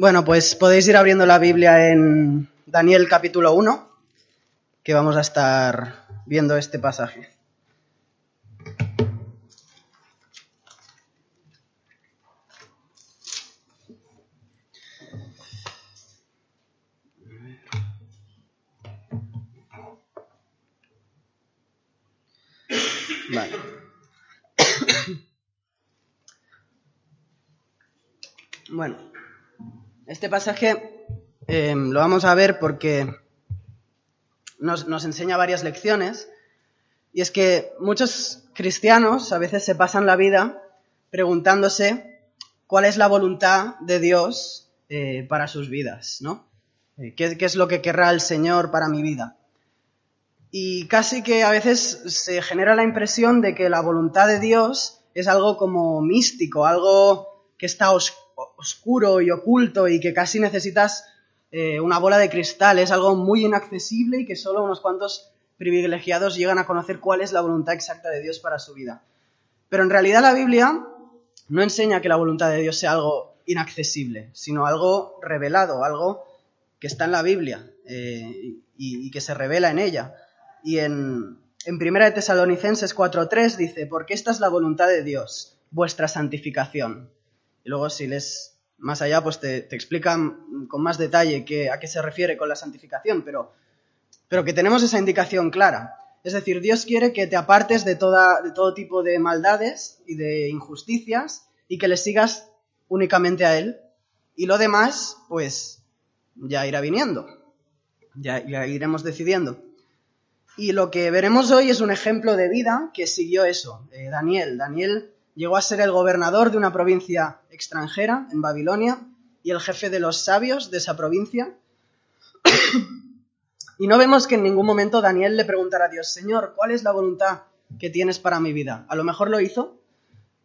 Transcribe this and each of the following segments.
Bueno, pues podéis ir abriendo la Biblia en Daniel capítulo 1, que vamos a estar viendo este pasaje. Bueno, este pasaje eh, lo vamos a ver porque nos, enseña varias lecciones. Y es que muchos cristianos a veces se pasan la vida preguntándose cuál es la voluntad de Dios eh, para sus vidas, ¿no? Eh, ¿Qué, ¿Qué es lo que querrá el Señor para mi vida? Y casi que a veces se genera la impresión de que la voluntad de Dios es algo como místico, algo que está os- oscuro y oculto y que casi necesitas eh, una bola de cristal, es algo muy inaccesible y que solo unos cuantos privilegiados llegan a conocer cuál es la voluntad exacta de Dios para su vida. Pero en realidad la Biblia no enseña que la voluntad de Dios sea algo inaccesible, sino algo revelado, algo que está en la Biblia eh, y, y que se revela en ella. Y en, en Primera de Tesalonicenses 4.3 dice, porque esta es la voluntad de Dios, vuestra santificación. Y luego si lees más allá, pues te, te explican con más detalle qué- a qué se refiere con la santificación, pero, pero que tenemos esa indicación clara. Es decir, Dios quiere que te apartes de, toda, de todo tipo de maldades y de injusticias y que le sigas únicamente a Él. Y lo demás, pues ya irá viniendo. Ya, ya iremos decidiendo. Y lo que veremos hoy es un ejemplo de vida que siguió eso. Eh, Daniel. Daniel llegó a ser el gobernador de una provincia extranjera, en Babilonia, y el jefe de los sabios de esa provincia. y no vemos que en ningún momento Daniel le preguntara a Dios, Señor, ¿cuál es la voluntad que tienes para mi vida? A lo mejor lo hizo,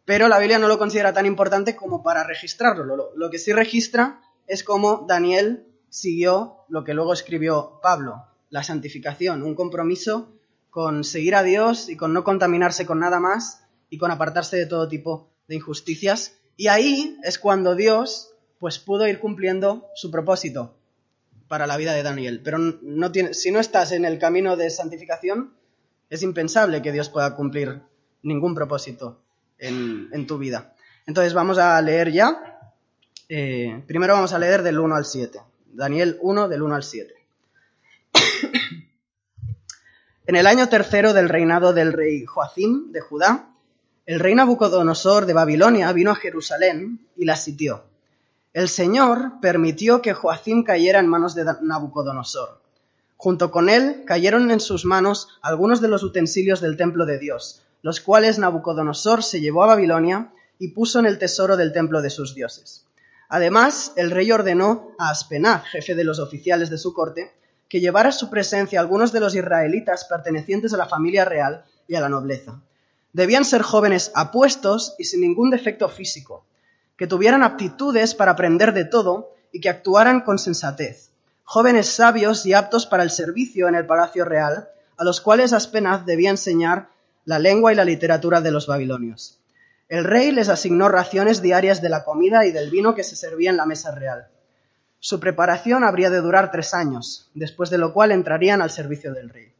pero la Biblia no lo considera tan importante como para registrarlo. Lo, que sí registra es cómo Daniel siguió lo que luego escribió Pablo, la santificación, un compromiso con seguir a Dios y con no contaminarse con nada más y con apartarse de todo tipo de injusticias. Y ahí es cuando Dios pues pudo ir cumpliendo su propósito para la vida de Daniel. Pero no tiene, si no estás en el camino de santificación, es impensable que Dios pueda cumplir ningún propósito en, en tu vida. Entonces vamos a leer ya. Eh, primero vamos a leer del 1 al 7. Daniel 1 del 1 al 7. En el año tercero del reinado del rey Joacim de Judá, el rey Nabucodonosor de Babilonia vino a Jerusalén y la sitió. El Señor permitió que Joacim cayera en manos de Nabucodonosor. Junto con él cayeron en sus manos algunos de los utensilios del templo de Dios, los cuales Nabucodonosor se llevó a Babilonia y puso en el tesoro del templo de sus dioses. Además, el rey ordenó a Aspenaz, jefe de los oficiales de su corte, que llevara a su presencia algunos de los israelitas pertenecientes a la familia real y a la nobleza. Debían ser jóvenes apuestos y sin ningún defecto físico, que tuvieran aptitudes para aprender de todo y que actuaran con sensatez, jóvenes sabios y aptos para el servicio en el palacio real, a los cuales Aspenaz debía enseñar la lengua y la literatura de los babilonios. El rey les asignó raciones diarias de la comida y del vino que se servía en la mesa real. Su preparación habría de durar tres años, después de lo cual entrarían al servicio del rey.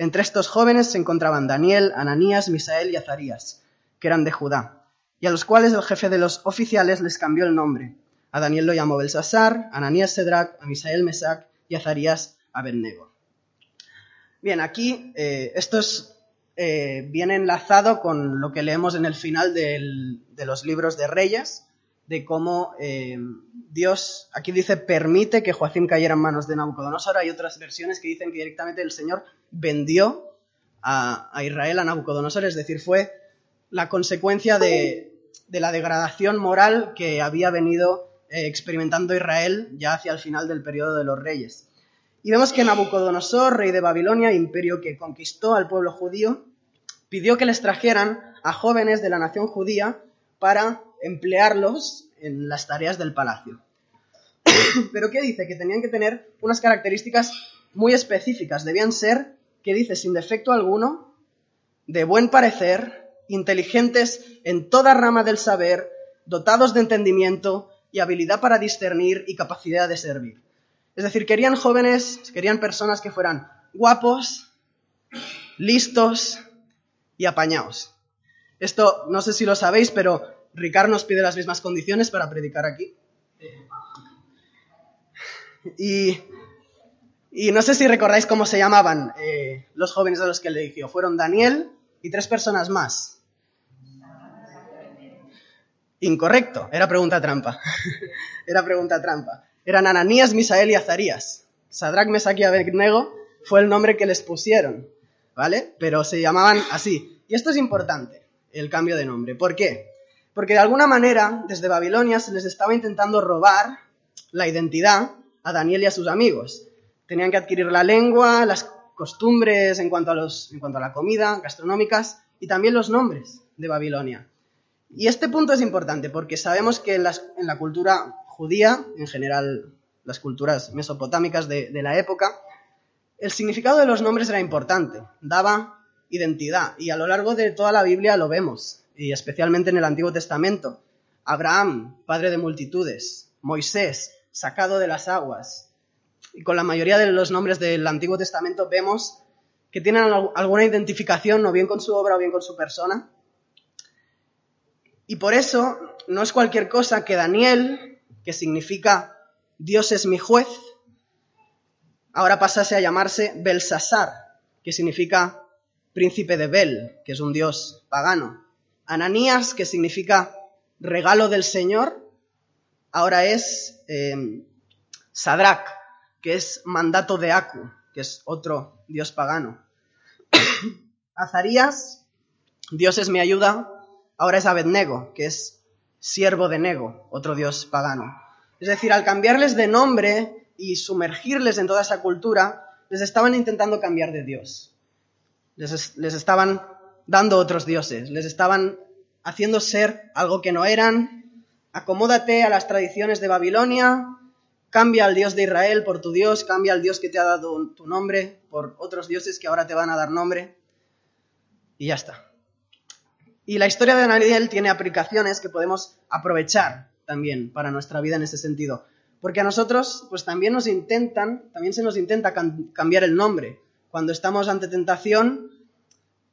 Entre estos jóvenes se encontraban Daniel, Ananías, Misael y Azarías, que eran de Judá, y a los cuales el jefe de los oficiales les cambió el nombre. A Daniel lo llamó Belsasar, a Ananías Sedrac, a Misael Mesac y a Azarías Abednego. Bien, aquí eh, esto es, eh, viene enlazado con lo que leemos en el final de los libros de Reyes, de cómo eh, Dios, aquí dice, permite que Joacim cayera en manos de Nabucodonosor. Hay otras versiones que dicen que directamente el Señor vendió a, a Israel a Nabucodonosor, es decir, fue la consecuencia de, de la degradación moral que había venido eh, experimentando Israel ya hacia el final del periodo de los reyes. Y vemos que Nabucodonosor, rey de Babilonia, imperio que conquistó al pueblo judío, pidió que les trajeran a jóvenes de la nación judía para emplearlos en las tareas del palacio. Pero ¿qué dice? Que tenían que tener unas características muy específicas. Debían ser, ¿qué dice? Sin defecto alguno, de buen parecer, inteligentes en toda rama del saber, dotados de entendimiento, y habilidad para discernir y capacidad de servir. Es decir, querían jóvenes, querían personas que fueran guapos, listos y apañados. Esto no sé si lo sabéis, pero Ricard nos pide las mismas condiciones para predicar aquí. Y, no sé si recordáis cómo se llamaban eh, los jóvenes a los que le eligió. Fueron Daniel y tres personas más. Incorrecto, era pregunta trampa. era pregunta trampa. Eran Ananías, Misael y Azarías. Sadrach, Mesach y Abednego fue el nombre que les pusieron, ¿vale? Pero se llamaban así. Y esto es importante, el cambio de nombre. ¿Por qué? Porque de alguna manera, desde Babilonia se les estaba intentando robar la identidad a Daniel y a sus amigos. Tenían que adquirir la lengua, las costumbres en cuanto a, los, en cuanto a la comida, gastronómicas, y también los nombres de Babilonia. Y este punto es importante porque sabemos que en, la cultura judía, en general las culturas mesopotámicas de, la época, el significado de los nombres era importante, daba identidad, y a lo largo de toda la Biblia lo vemos, y especialmente en el Antiguo Testamento. Abraham, padre de multitudes, Moisés, sacado de las aguas. Y con la mayoría de los nombres del Antiguo Testamento vemos que tienen alguna identificación, o bien con su obra o bien con su persona. Y por eso no es cualquier cosa que Daniel, que significa Dios es mi juez, ahora pasase a llamarse Belsasar, que significa príncipe de Bel, que es un dios pagano. Ananías, que significa regalo del Señor, ahora es eh, Sadrach, que es mandato de Aku, que es otro dios pagano. Azarías, Dios es mi ayuda, ahora es Abednego, que es siervo de Nego, otro dios pagano. Es decir, al cambiarles de nombre y sumergirles en toda esa cultura, les estaban intentando cambiar de Dios. Les, estaban dando otros dioses, les estaban haciendo ser algo que no eran, acomódate a las tradiciones de Babilonia, cambia al Dios de Israel por tu Dios, cambia al Dios que te ha dado tu nombre por otros dioses que ahora te van a dar nombre. Y ya está. Y la historia de Daniel tiene aplicaciones que podemos aprovechar también para nuestra vida en ese sentido. Porque a nosotros, pues también nos intentan, también se nos intenta cambiar el nombre. Cuando estamos ante tentación,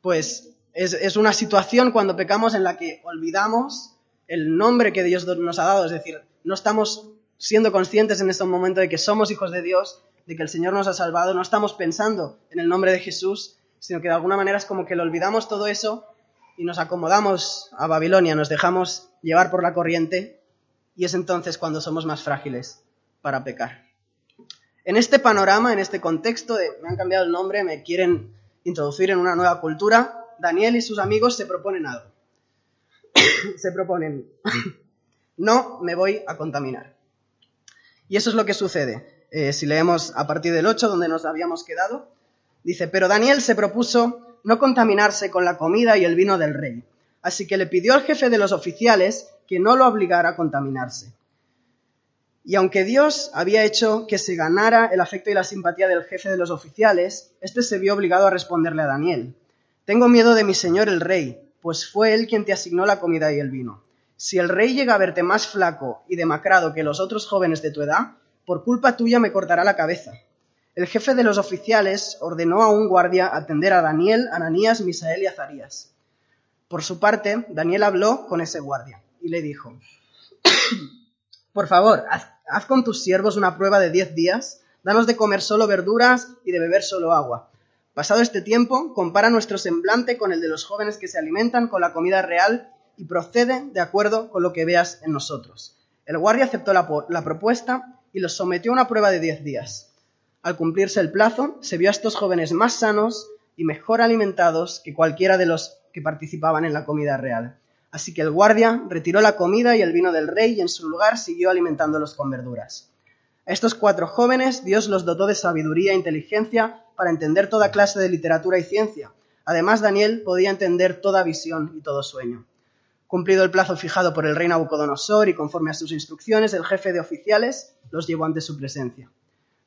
pues es, una situación cuando pecamos en la que olvidamos el nombre que Dios nos ha dado, es decir, no estamos siendo conscientes en este momento de que somos hijos de Dios, de que el Señor nos ha salvado, no estamos pensando en el nombre de Jesús, sino que de alguna manera es como que lo olvidamos todo eso y nos acomodamos a Babilonia, nos dejamos llevar por la corriente y es entonces cuando somos más frágiles para pecar. En este panorama, en este contexto de me han cambiado el nombre, me quieren introducir en una nueva cultura, Daniel y sus amigos se proponen algo. se proponen, no me voy a contaminar. Y eso es lo que sucede. Eh, si leemos a partir del 8, donde nos habíamos quedado, dice, pero Daniel se propuso no contaminarse con la comida y el vino del rey, así que le pidió al jefe de los oficiales que no lo obligara a contaminarse. Y aunque Dios había hecho que se ganara el afecto y la simpatía del jefe de los oficiales, éste se vio obligado a responderle a Daniel, Tengo miedo de mi señor el rey, pues fue él quien te asignó la comida y el vino. Si el rey llega a verte más flaco y demacrado que los otros jóvenes de tu edad, por culpa tuya me cortará la cabeza. El jefe de los oficiales ordenó a un guardia atender a Daniel, Ananías, Misael y Azarías. Por su parte, Daniel habló con ese guardia y le dijo, Por favor, haz, haz con tus siervos una prueba de diez días, danos de comer solo verduras y de beber solo agua Pasado este tiempo, compara nuestro semblante con el de los jóvenes que se alimentan con la comida real y procede de acuerdo con lo que veas en nosotros. El guardia aceptó la, propuesta y los sometió a una prueba de diez días. Al cumplirse el plazo, se vio a estos jóvenes más sanos y mejor alimentados que cualquiera de los que participaban en la comida real. Así que el guardia retiró la comida y el vino del rey y en su lugar siguió alimentándolos con verduras. A estos cuatro jóvenes Dios los dotó de sabiduría e inteligencia para entender toda clase de literatura y ciencia. Además, Daniel podía entender toda visión y todo sueño. Cumplido el plazo fijado por el rey Nabucodonosor y conforme a sus instrucciones, el jefe de oficiales los llevó ante su presencia.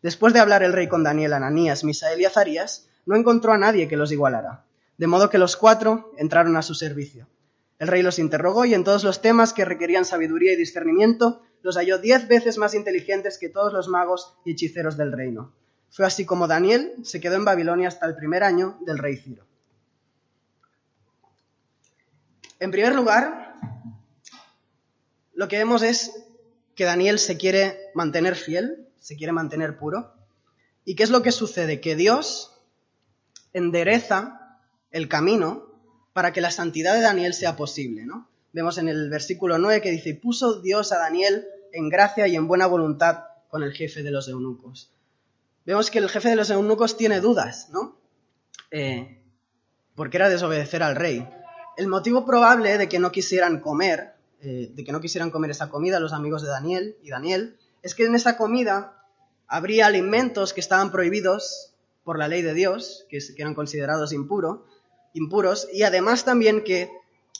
Después de hablar el rey con Daniel, Ananías, Misael y Azarías, no encontró a nadie que los igualara, de modo que los cuatro entraron a su servicio. El rey los interrogó y en todos los temas que requerían sabiduría y discernimiento los halló diez veces más inteligentes que todos los magos y hechiceros del reino. Fue así como Daniel se quedó en Babilonia hasta el primer año del rey Ciro. En primer lugar, lo que vemos es que Daniel se quiere mantener fiel, se quiere mantener puro. ¿Y qué es lo que sucede? Que Dios endereza el camino para que la santidad de Daniel sea posible, ¿no? Vemos en el versículo 9 que dice, puso Dios a Daniel en gracia y en buena voluntad con el jefe de los eunucos. Vemos que el jefe de los eunucos tiene dudas, ¿no? Eh, porque era desobedecer al rey. El motivo probable de que no quisieran comer, eh, de que no quisieran comer esa comida los amigos de Daniel y Daniel, es que en esa comida habría alimentos que estaban prohibidos por la ley de Dios, que, eran considerados impuro, impuros, y además también que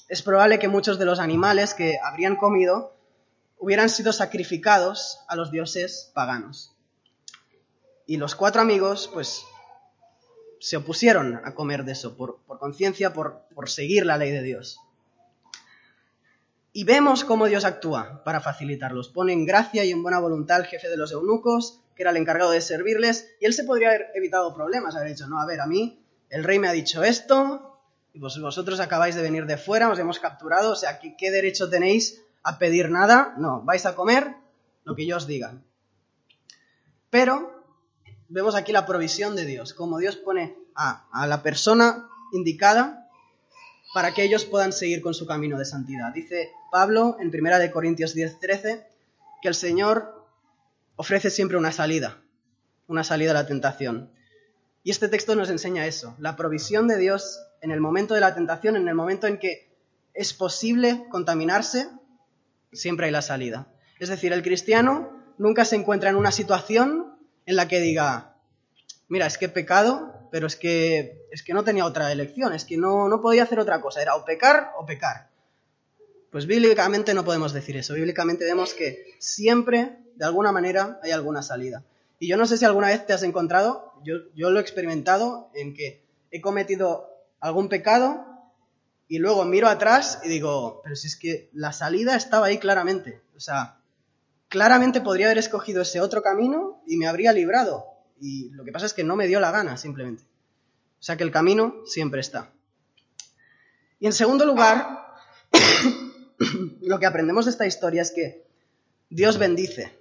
es probable que muchos de los animales que habrían comido hubieran sido sacrificados a los dioses paganos. Y los cuatro amigos, pues, se opusieron a comer de eso, por, conciencia, por, por seguir la ley de Dios. Y vemos cómo Dios actúa para facilitarlos. Pone en gracia y en buena voluntad al jefe de los eunucos, que era el encargado de servirles, y él se podría haber evitado problemas, haber dicho, no, a ver, a mí el rey me ha dicho esto, y vosotros acabáis de venir de fuera, os hemos capturado, o sea, ¿qué, derecho tenéis a pedir nada? No, vais a comer lo que yo os diga. Pero vemos aquí la provisión de Dios, como Dios pone a, a la persona indicada para que ellos puedan seguir con su camino de santidad. Dice Pablo en 1 Corintios 10:13 que el Señor ofrece siempre una salida, una salida a la tentación. Y este texto nos enseña eso, la provisión de Dios en el momento de la tentación, en el momento en que es posible contaminarse, siempre hay la salida. Es decir, el cristiano nunca se encuentra en una situación en la que diga, mira, es que he pecado, pero es que, es que no tenía otra elección, es que no, no podía hacer otra cosa, era o pecar o pecar. Pues bíblicamente no podemos decir eso, bíblicamente vemos que siempre, de alguna manera, hay alguna salida. Y yo no sé si alguna vez te has encontrado, yo, lo he experimentado, en que he cometido algún pecado y luego miro atrás y digo, pero si es que la salida estaba ahí claramente. O sea, claramente podría haber escogido ese otro camino y me habría librado. Y lo que pasa es que no me dio la gana, simplemente. O sea que el camino siempre está. Y en segundo lugar, lo que aprendemos de esta historia es que Dios bendice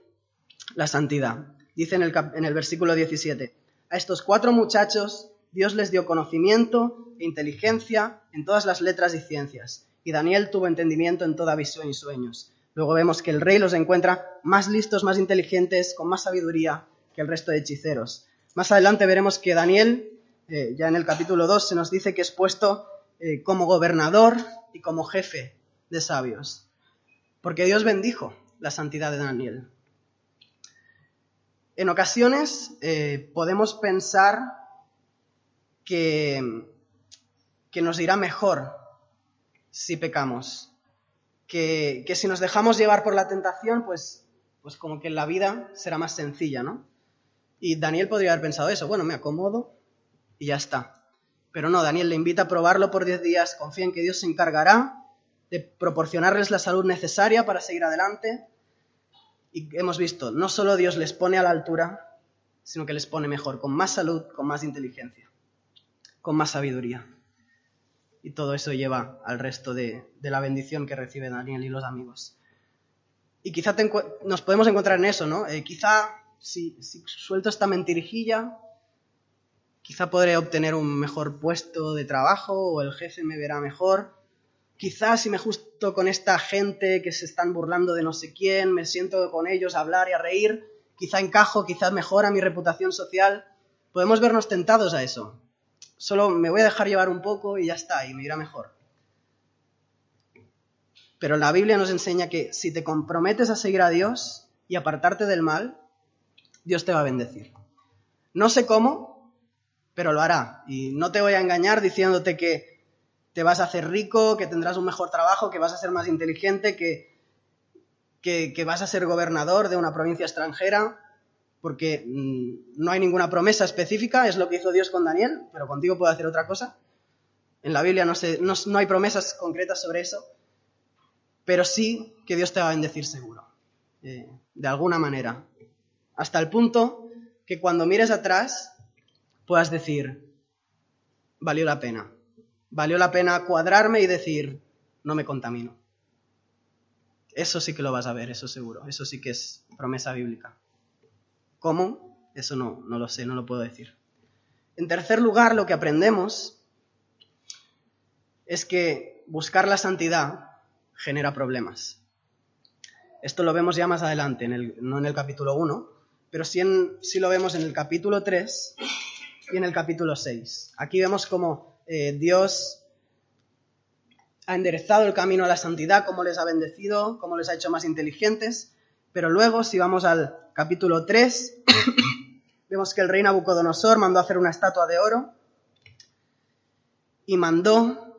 la santidad. Dice en el, versículo 17, a estos cuatro muchachos Dios les dio conocimiento e inteligencia en todas las letras y ciencias, y Daniel tuvo entendimiento en toda visión y sueños. Luego vemos que el rey los encuentra más listos, más inteligentes, con más sabiduría que el resto de hechiceros. Más adelante veremos que Daniel, eh, ya en el capítulo 2, se nos dice que es puesto eh, como gobernador y como jefe de sabios, porque Dios bendijo la santidad de Daniel. En ocasiones eh, podemos pensar que, nos irá mejor si pecamos. Que, si nos dejamos llevar por la tentación, pues, pues como que la vida será más sencilla, ¿no? Y Daniel podría haber pensado eso, bueno, me acomodo y ya está. Pero no, Daniel le invita a probarlo por 10 días, confía en que Dios se encargará de proporcionarles la salud necesaria para seguir adelante. Y hemos visto, no solo Dios les pone a la altura, sino que les pone mejor, con más salud, con más inteligencia con más sabiduría. Y todo eso lleva al resto de, la bendición que recibe Daniel y los amigos. Y quizá nos podemos encontrar en eso, ¿no? Eh, quizá si, suelto esta mentirijilla, quizá podré obtener un mejor puesto de trabajo o el jefe me verá mejor. Quizá si me justo con esta gente que se están burlando de no sé quién, me siento con ellos a hablar y a reír, quizá encajo, quizá mejora mi reputación social. Podemos vernos tentados a eso. Solo me voy a dejar llevar un poco y ya está, y me irá mejor. Pero la Biblia nos enseña que si te comprometes a seguir a Dios y apartarte del mal, Dios te va a bendecir. No sé cómo, pero lo hará. Y no te voy a engañar diciéndote que te vas a hacer rico, que tendrás un mejor trabajo, que vas a ser más inteligente, que, que, vas a ser gobernador de una provincia extranjera porque mm, no hay ninguna promesa específica, es lo que hizo Dios con Daniel, pero contigo puede hacer otra cosa. En la Biblia no, no, hay promesas concretas sobre eso, pero sí que Dios te va a bendecir seguro. eh, de alguna manera, hasta el punto que cuando mires atrás puedas decir, valió la pena, valió la pena cuadrarme y decir, no me contamino. Eso sí que lo vas a ver, eso seguro, eso sí que es promesa bíblica. ¿Cómo? Eso no, no lo sé, no lo puedo decir. En tercer lugar, lo que aprendemos es que buscar la santidad genera problemas. Esto lo vemos ya más adelante, no en el capítulo 1, pero sí, lo vemos en el capítulo 3 y en el capítulo 6. Aquí vemos cómo eh, Dios ha enderezado el camino a la santidad, cómo les ha bendecido, cómo les ha hecho más inteligentes, pero luego, si vamos al capítulo 3, vemos que el rey Nabucodonosor mandó hacer una estatua de oro y mandó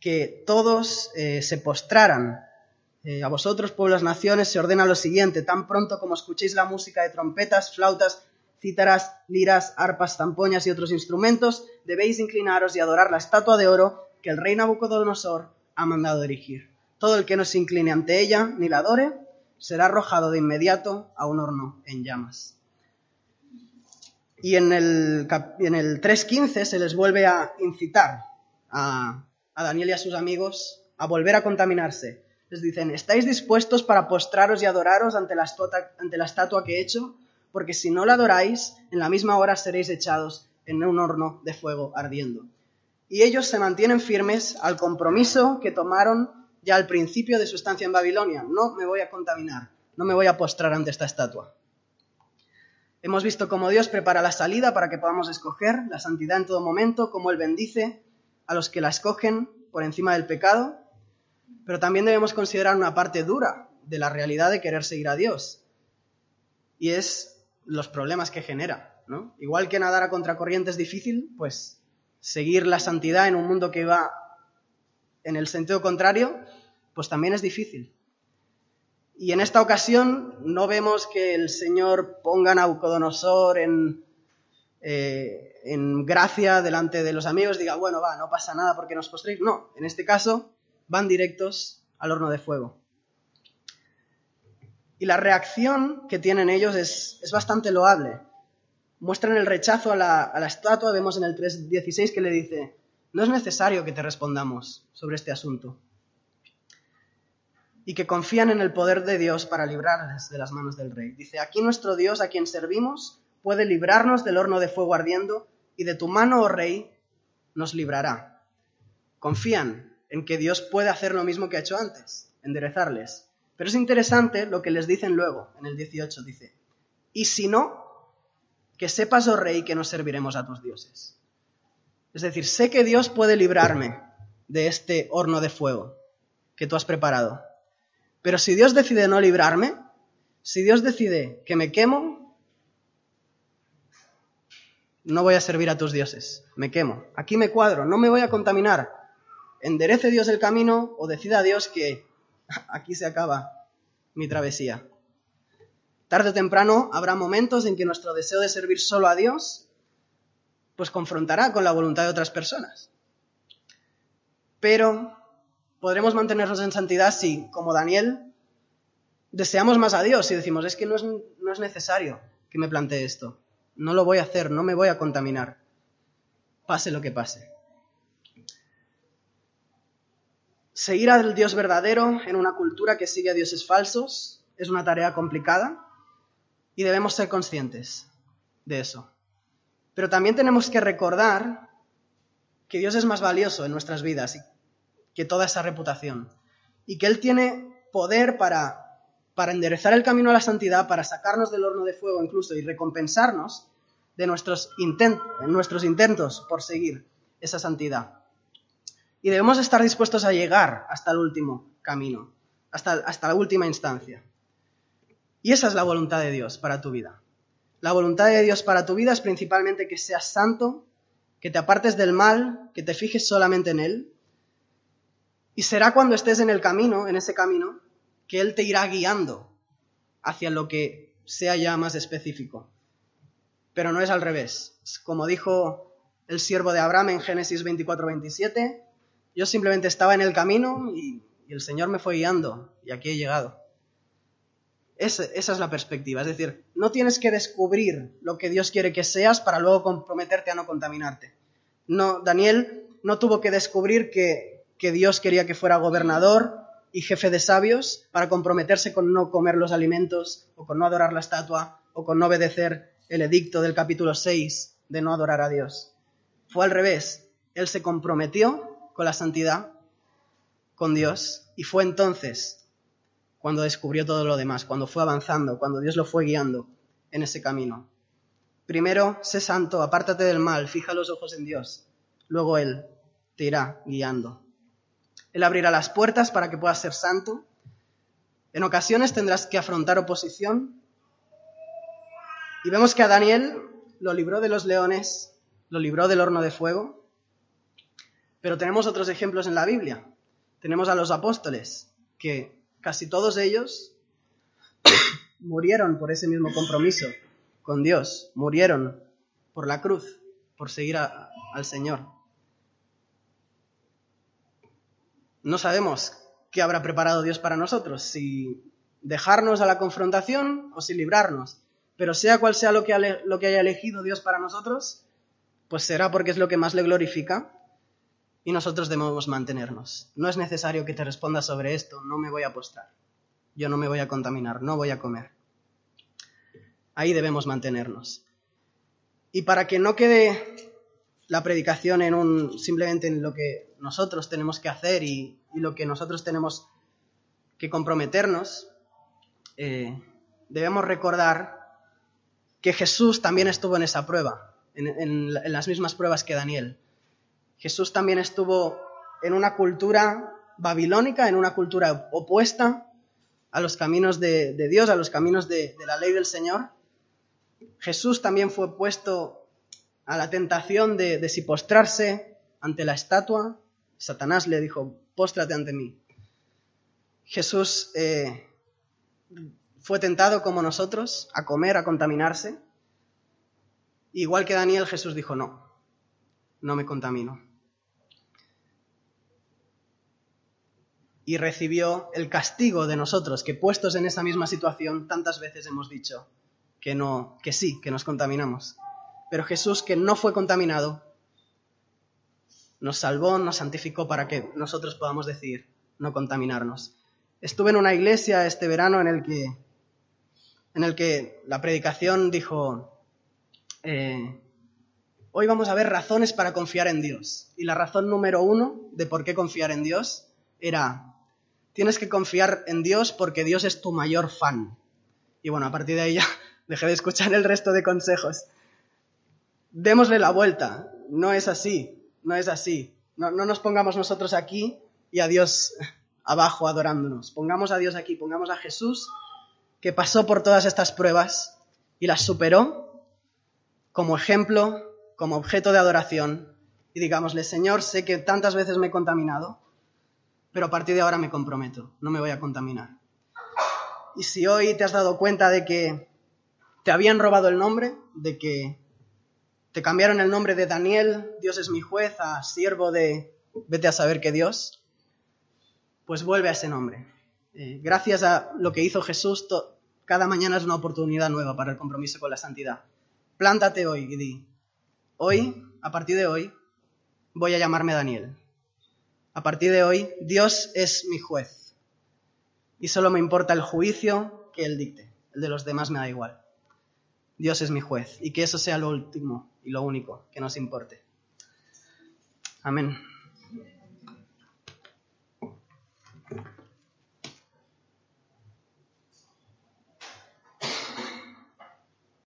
que todos eh, se postraran. Eh, a vosotros, pueblos, naciones, se ordena lo siguiente, tan pronto como escuchéis la música de trompetas, flautas, cítaras, liras, arpas, zampoñas y otros instrumentos, debéis inclinaros y adorar la estatua de oro que el rey Nabucodonosor ha mandado erigir. Todo el que no se incline ante ella ni la adore, será arrojado de inmediato a un horno en llamas. Y en el, en el 3.15 se les vuelve a incitar a, Daniel y a sus amigos a volver a contaminarse. Les dicen, ¿estáis dispuestos para postraros y adoraros ante la, ante la estatua que he hecho? Porque si no la adoráis, en la misma hora seréis echados en un horno de fuego ardiendo. Y ellos se mantienen firmes al compromiso que tomaron ya al principio de su estancia en Babilonia. No me voy a contaminar, no me voy a postrar ante esta estatua. Hemos visto cómo Dios prepara la salida para que podamos escoger la santidad en todo momento, cómo Él bendice a los que la escogen por encima del pecado, pero también debemos considerar una parte dura de la realidad de querer seguir a Dios, y es los problemas que genera. ¿no? Igual que nadar a contracorriente es difícil, pues seguir la santidad en un mundo que va en el sentido contrario, pues también es difícil. Y en esta ocasión no vemos que el Señor ponga a Naucodonosor en, eh, en gracia delante de los amigos diga, bueno, va, no pasa nada porque nos postréis. No, en este caso van directos al horno de fuego. Y la reacción que tienen ellos es, bastante loable. Muestran el rechazo a la, a la estatua, vemos en el 3.16 que le dice, no es necesario que te respondamos sobre este asunto. Y que confían en el poder de Dios para librarles de las manos del rey. Dice, aquí nuestro Dios a quien servimos puede librarnos del horno de fuego ardiendo, y de tu mano, oh rey, nos librará. Confían en que Dios puede hacer lo mismo que ha hecho antes, enderezarles. Pero es interesante lo que les dicen luego, en el 18 dice, y si no, que sepas, oh rey, que no serviremos a tus dioses. Es decir, sé que Dios puede librarme de este horno de fuego que tú has preparado. Pero si Dios decide no librarme, si Dios decide que me quemo, no voy a servir a tus dioses, me quemo. Aquí me cuadro, no me voy a contaminar. Enderece Dios el camino o decida Dios que aquí se acaba mi travesía. Tarde o temprano habrá momentos en que nuestro deseo de servir solo a Dios pues confrontará con la voluntad de otras personas. Pero podremos mantenernos en santidad si, como Daniel, deseamos más a Dios y decimos, es que no es, no es necesario que me plantee esto. No lo voy a hacer, no me voy a contaminar, pase lo que pase. Seguir al Dios verdadero en una cultura que sigue a dioses falsos es una tarea complicada y debemos ser conscientes de eso. Pero también tenemos que recordar que Dios es más valioso en nuestras vidas que toda esa reputación y que Él tiene poder para para enderezar el camino a la santidad, para sacarnos del horno de fuego incluso y recompensarnos de nuestros, nuestros intentos por seguir esa santidad. Y debemos estar dispuestos a llegar hasta el último camino, hasta, la última instancia. Y esa es la voluntad de Dios para tu vida. La voluntad de Dios para tu vida es principalmente que seas santo, que te apartes del mal, que te fijes solamente en Él. Y será cuando estés en el camino, en ese camino, que Él te irá guiando hacia lo que sea ya más específico. Pero no es al revés. Como dijo el siervo de Abraham en Génesis 24-27, yo simplemente estaba en el camino y, el Señor me fue guiando y aquí he llegado. esa es la perspectiva. Es decir, no tienes que descubrir lo que Dios quiere que seas para luego comprometerte a no contaminarte. No, Daniel no tuvo que descubrir que, que Dios quería que fuera gobernador y jefe de sabios para comprometerse con no comer los alimentos o con no adorar la estatua o con no obedecer el edicto del capítulo 6 de no adorar a Dios. Fue al revés. Él se comprometió con la santidad, con Dios, y fue entonces cuando descubrió todo lo demás, cuando fue avanzando, cuando Dios lo fue guiando en ese camino. Primero, sé santo, apártate del mal, fija los ojos en Dios. Luego Él te irá guiando. Él abrirá las puertas para que puedas ser santo. En ocasiones tendrás que afrontar oposición. Y vemos que a Daniel lo libró de los leones, lo libró del horno de fuego. Pero tenemos otros ejemplos en la Biblia. Tenemos a los apóstoles, que casi todos ellos murieron por ese mismo compromiso con Dios, murieron por la cruz, por seguir al Señor. No sabemos qué habrá preparado Dios para nosotros, si dejarnos a la confrontación o si librarnos. Pero sea cual sea lo que, lo que haya elegido Dios para nosotros, pues será porque es lo que más le glorifica y nosotros debemos mantenernos. No es necesario que te respondas sobre esto, no me voy a apostar, yo no me voy a contaminar, no voy a comer. Ahí debemos mantenernos. Y para que no quede la predicación en un simplemente en lo que nosotros tenemos que hacer y, lo que nosotros tenemos que comprometernos, eh, debemos recordar que Jesús también estuvo en esa prueba, en las mismas pruebas que Daniel. Jesús también estuvo en una cultura babilónica, en una cultura opuesta a los caminos de, Dios, a los caminos de, la ley del Señor. Jesús también fue puesto a la tentación de, si postrarse ante la estatua. Satanás le dijo, póstrate ante mí. Jesús eh, fue tentado como nosotros a comer, a contaminarse. Igual que Daniel, Jesús dijo, no, no me contamino. Y recibió el castigo de nosotros, que puestos en esa misma situación tantas veces hemos dicho que no, que sí, que nos contaminamos. Pero Jesús, que no fue contaminado, nos salvó, nos santificó para que nosotros podamos decir no contaminarnos. Estuve en una iglesia este verano en el que, en el que la predicación dijo, eh, hoy vamos a ver razones para confiar en Dios. Y la razón número uno de por qué confiar en Dios era tienes que confiar en Dios porque Dios es tu mayor fan. Y bueno, a partir de ahí ya dejé de escuchar el resto de consejos. Démosle la vuelta. No es así, no es así. No, no nos pongamos nosotros aquí y a Dios abajo adorándonos. Pongamos a Dios aquí, pongamos a Jesús que pasó por todas estas pruebas y las superó como ejemplo, como objeto de adoración. Y digámosle, Señor, sé que tantas veces me he contaminado, pero a partir de ahora me comprometo, no me voy a contaminar. Y si hoy te has dado cuenta de que te habían robado el nombre, de que te cambiaron el nombre de Daniel, Dios es mi juez, a siervo de vete a saber que Dios, pues vuelve a ese nombre. Eh, gracias a lo que hizo Jesús, cada mañana es una oportunidad nueva para el compromiso con la santidad. Plántate hoy y di, hoy, a partir de hoy, voy a llamarme Daniel. A partir de hoy, Dios es mi juez. Y solo me importa el juicio que Él dicte. El de los demás me da igual. Dios es mi juez. Y que eso sea lo último y lo único que nos importe. Amén.